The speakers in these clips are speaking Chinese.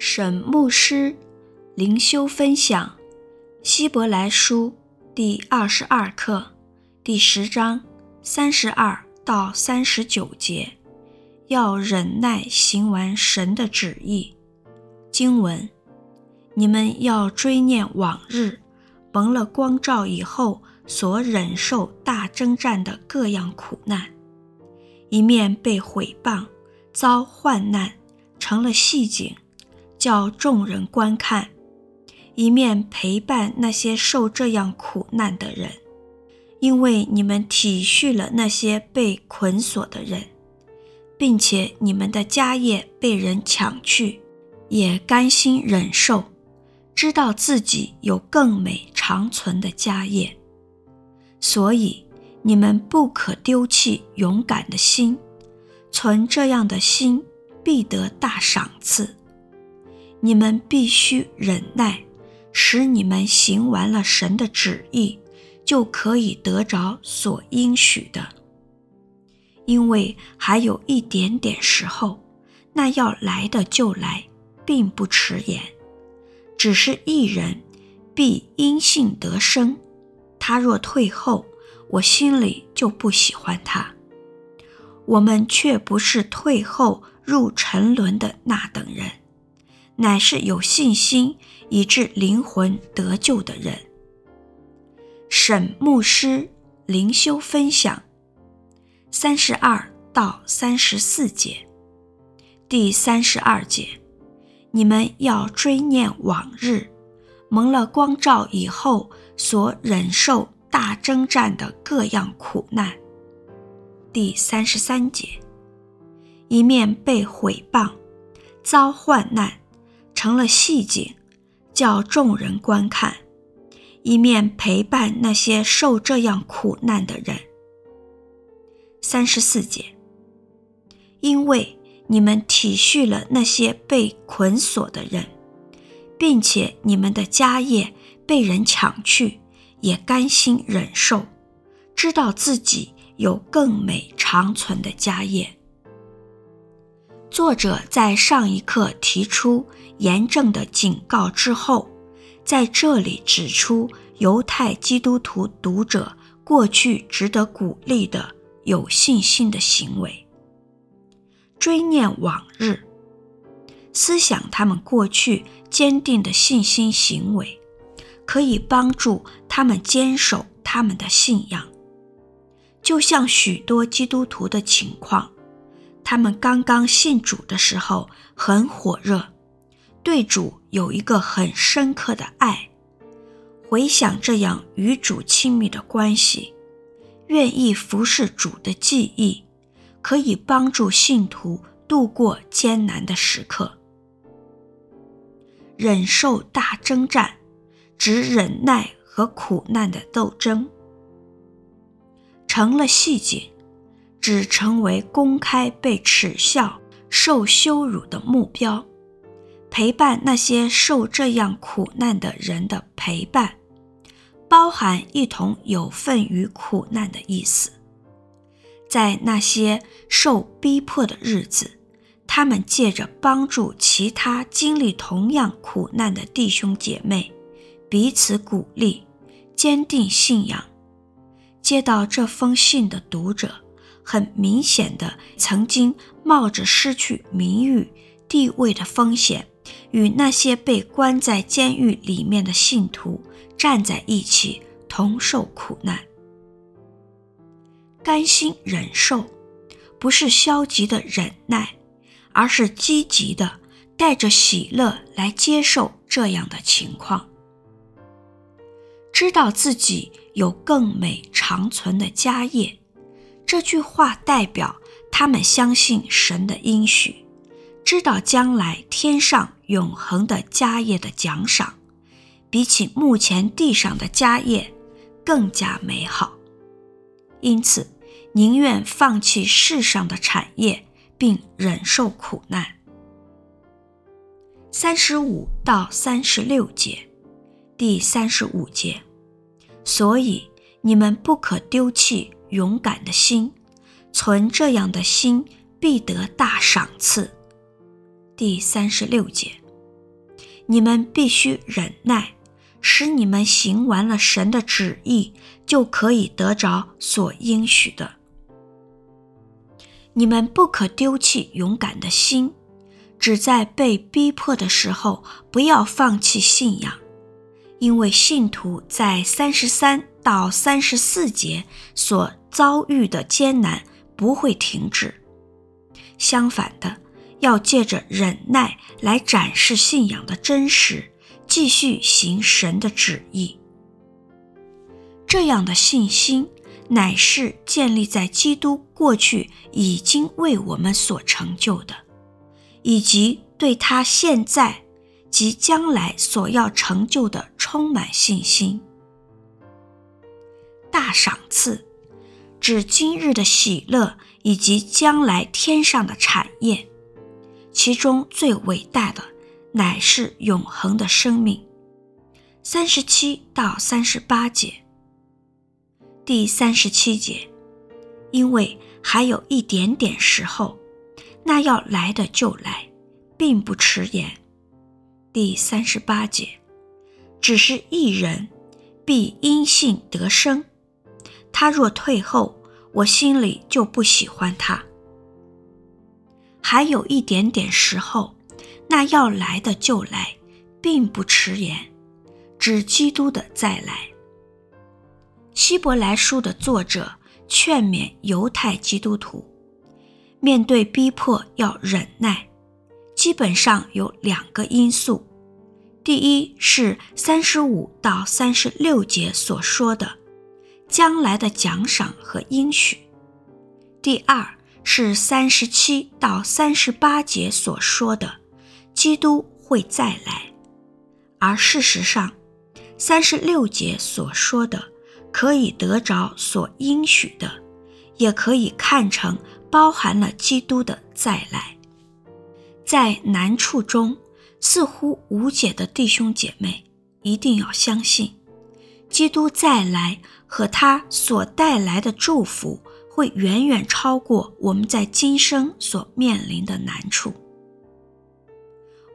沈牧师灵修分享《希伯来书》第二十二课第十章三十二到三十九节，要忍耐行完神的旨意。经文：你们要追念往日蒙了光照以后所忍受大征战的各样苦难，一面被毁谤，遭患难，成了戏景。叫众人观看，一面陪伴那些受这样苦难的人，因为你们体恤了那些被捆锁的人，并且你们的家业被人抢去，也甘心忍受，知道自己有更美长存的家业，所以你们不可丢弃勇敢的心，存这样的心，必得大赏赐。你们必须忍耐，使你们行完了神的旨意，就可以得着所应许的。因为还有一点点时候，那要来的就来，并不迟延。只是一人必因信得生，他若退后，我心里就不喜欢他。我们却不是退后入沉沦的那等人。乃是有信心以致灵魂得救的人。沈牧师灵修分享三十二到三十四节，第三十二节，你们要追念往日蒙了光照以后所忍受大征战的各样苦难。第三十三节，一面被毁谤，遭患难。成了戏景，叫众人观看，一面陪伴那些受这样苦难的人。三十四节，因为你们体恤了那些被捆锁的人，并且你们的家业被人抢去，也甘心忍受，知道自己有更美长存的家业。作者在上一课提出严正的警告之后，在这里指出犹太基督徒读者过去值得鼓励的有信心的行为。追念往日，思想他们过去坚定的信心行为，可以帮助他们坚守他们的信仰，就像许多基督徒的情况。他们刚刚信主的时候很火热，对主有一个很深刻的爱。回想这样与主亲密的关系，愿意服侍主的记忆，可以帮助信徒度过艰难的时刻。忍受大征战，指忍耐和苦难的斗争，成了细节。只成为公开被耻笑、受羞辱的目标，陪伴那些受这样苦难的人的陪伴，包含一同有份于苦难的意思。在那些受逼迫的日子，他们借着帮助其他经历同样苦难的弟兄姐妹，彼此鼓励，坚定信仰。接到这封信的读者。很明显的，曾经冒着失去名誉、地位的风险，与那些被关在监狱里面的信徒站在一起，同受苦难。甘心忍受，不是消极的忍耐，而是积极的，带着喜乐来接受这样的情况，知道自己有更美长存的家业。这句话代表他们相信神的应许，知道将来天上永恒的家业的奖赏，比起目前地上的家业更加美好，因此宁愿放弃世上的产业，并忍受苦难。三十五到三十六节，第三十五节，所以你们不可丢弃。勇敢的心，存这样的心，必得大赏赐。第三十六节，你们必须忍耐，使你们行完了神的旨意，就可以得着所应许的。你们不可丢弃勇敢的心，只在被逼迫的时候，不要放弃信仰，因为信徒在三十三到三十四节所遭遇的艰难不会停止，相反的。要借着忍耐来展示信仰的真实，继续行神的旨意。这样的信心乃是建立在基督过去已经为我们所成就的，以及对他现在及将来所要成就的充满信心。大赏赐，指今日的喜乐以及将来天上的产业。其中最伟大的乃是永恒的生命。三十七到三十八节，第三十七节，因为还有一点点时候，那要来的就来，并不迟延。第三十八节，只是一人必因信得生，他若退后，我心里就不喜欢他。还有一点点时候，那要来的就来，并不迟延，指基督的再来。希伯来书的作者劝勉犹太基督徒，面对逼迫要忍耐，基本上有两个因素：第一是三十五到三十六节所说的将来的奖赏和应许；第二。是三十七到三十八节所说的，基督会再来，而事实上，三十六节所说的可以得着所应许的，也可以看成包含了基督的再来。在难处中似乎无解的弟兄姐妹，一定要相信，基督再来和他所带来的祝福。会远远超过我们在今生所面临的难处。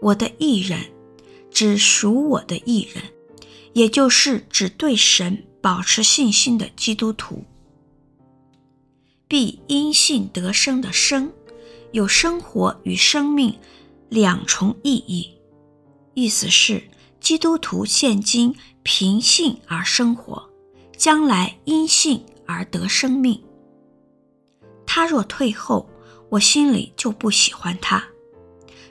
我的义人，指属我的义人，也就是指对神保持信心的基督徒，必因信得生的生，有生活与生命两重意义，意思是基督徒现今凭信而生活，将来因信而得生命。他若退后，我心里就不喜欢他。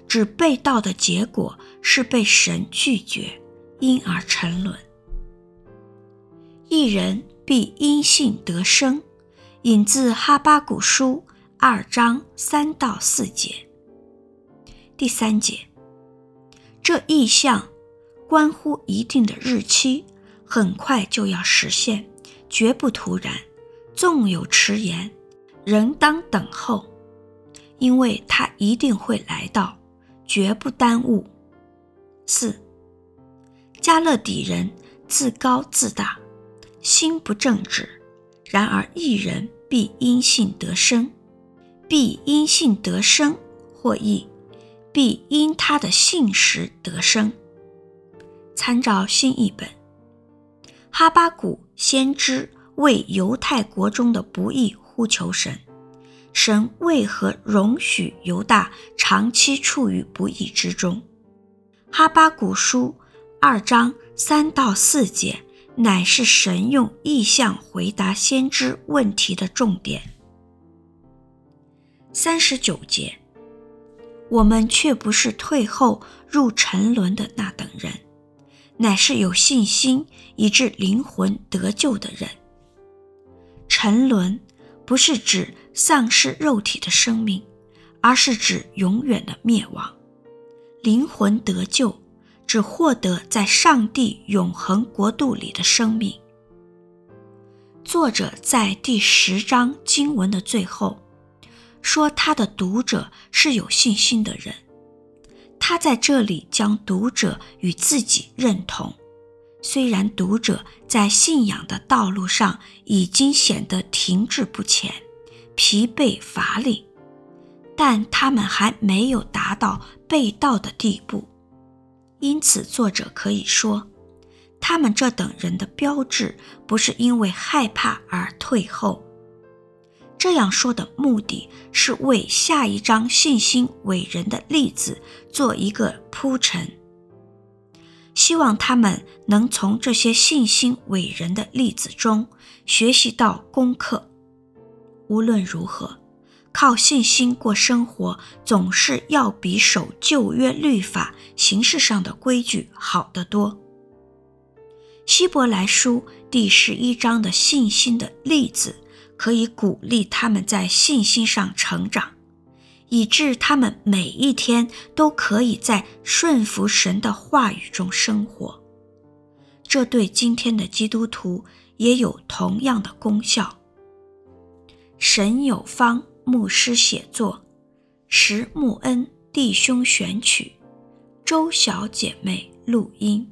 指被盗的结果是被神拒绝，因而沉沦。一人必因信得生，引自哈巴古书二章三到四节。第三节，这意象关乎一定的日期，很快就要实现，绝不突然，纵有迟延。仍当等候，因为他一定会来到，绝不耽误。四，加勒底人自高自大，心不正直；然而一人必因信得生，必因信得生，或译必因他的信实得生。参照新译本，哈巴谷先知为犹太国中的不义。呼求神，神为何容许犹大长期处于不义之中？哈巴谷书二章三到四节，乃是神用意象回答先知问题的重点。三十九节，我们却不是退后入沉沦的那等人，乃是有信心以致灵魂得救的人。沉沦。不是指丧失肉体的生命，而是指永远的灭亡。灵魂得救，只获得在上帝永恒国度里的生命。作者在第十章经文的最后说，他的读者是有信心的人。他在这里将读者与自己认同。虽然读者在信仰的道路上已经显得停滞不前、疲惫乏力，但他们还没有达到被盗的地步，因此，作者可以说，他们这等人的标志不是因为害怕而退后。这样说的目的是为下一章信心伟人的例子做一个铺陈，希望他们能从这些信心伟人的例子中学习到功课。无论如何，靠信心过生活总是要比守旧约律法形式上的规矩好得多。希伯来书第十一章的信心的例子。可以鼓励他们在信心上成长，以致他们每一天都可以在顺服神的话语中生活。这对今天的基督徒也有同样的功效。神有方牧师写作，石木恩弟兄选曲，周小姐妹录音。